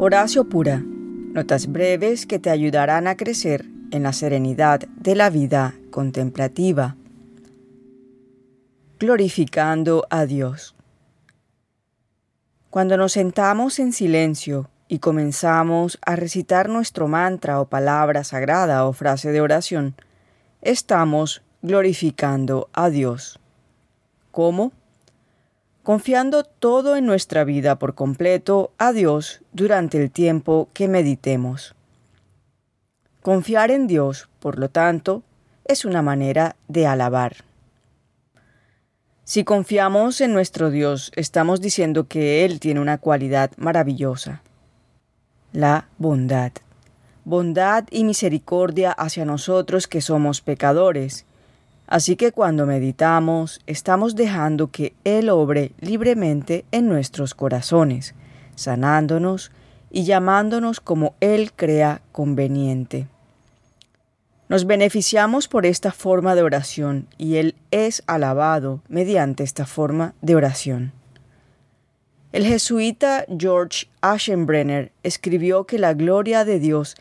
Horacio Pura. Notas breves que te ayudarán a crecer en la serenidad de la vida contemplativa. Glorificando a Dios. Cuando nos sentamos en silencio y comenzamos a recitar nuestro mantra o palabra sagrada o frase de oración, estamos glorificando a Dios. ¿Cómo? Confiando todo en nuestra vida por completo a Dios durante el tiempo que meditemos. Confiar en Dios, por lo tanto, es una manera de alabar. Si confiamos en nuestro Dios, estamos diciendo que Él tiene una cualidad maravillosa, la bondad. Bondad y misericordia hacia nosotros que somos pecadores. Así que cuando meditamos, estamos dejando que Él obre libremente en nuestros corazones, sanándonos y llamándonos como Él crea conveniente. Nos beneficiamos por esta forma de oración y Él es alabado mediante esta forma de oración. El jesuita George Aschenbrenner escribió que la gloria de Dios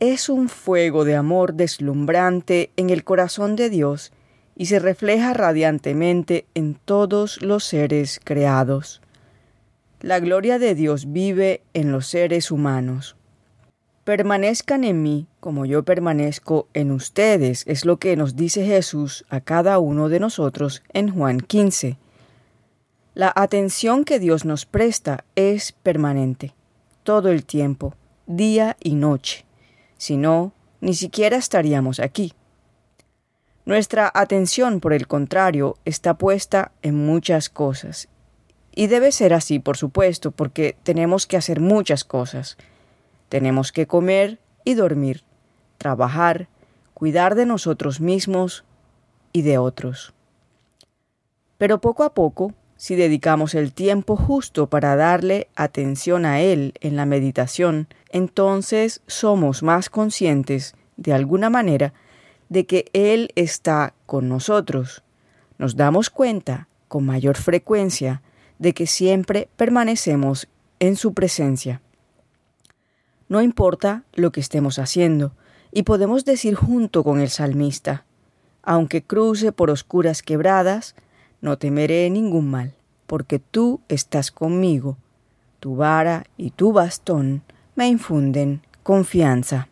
es un fuego de amor deslumbrante en el corazón de Dios y se refleja radiantemente en todos los seres creados. La gloria de Dios vive en los seres humanos. Permanezcan en mí como yo permanezco en ustedes, es lo que nos dice Jesús a cada uno de nosotros en Juan 15. La atención que Dios nos presta es permanente, todo el tiempo, día y noche. Si no, ni siquiera estaríamos aquí. Nuestra atención, por el contrario, está puesta en muchas cosas. Y debe ser así, por supuesto, porque tenemos que hacer muchas cosas tenemos que comer y dormir, trabajar, cuidar de nosotros mismos y de otros. Pero poco a poco, si dedicamos el tiempo justo para darle atención a Él en la meditación, entonces somos más conscientes, de alguna manera, de que Él está con nosotros. Nos damos cuenta, con mayor frecuencia, de que siempre permanecemos en su presencia. No importa lo que estemos haciendo, y podemos decir junto con el salmista, aunque cruce por oscuras quebradas, no temeré ningún mal, porque tú estás conmigo, tu vara y tu bastón me infunden confianza.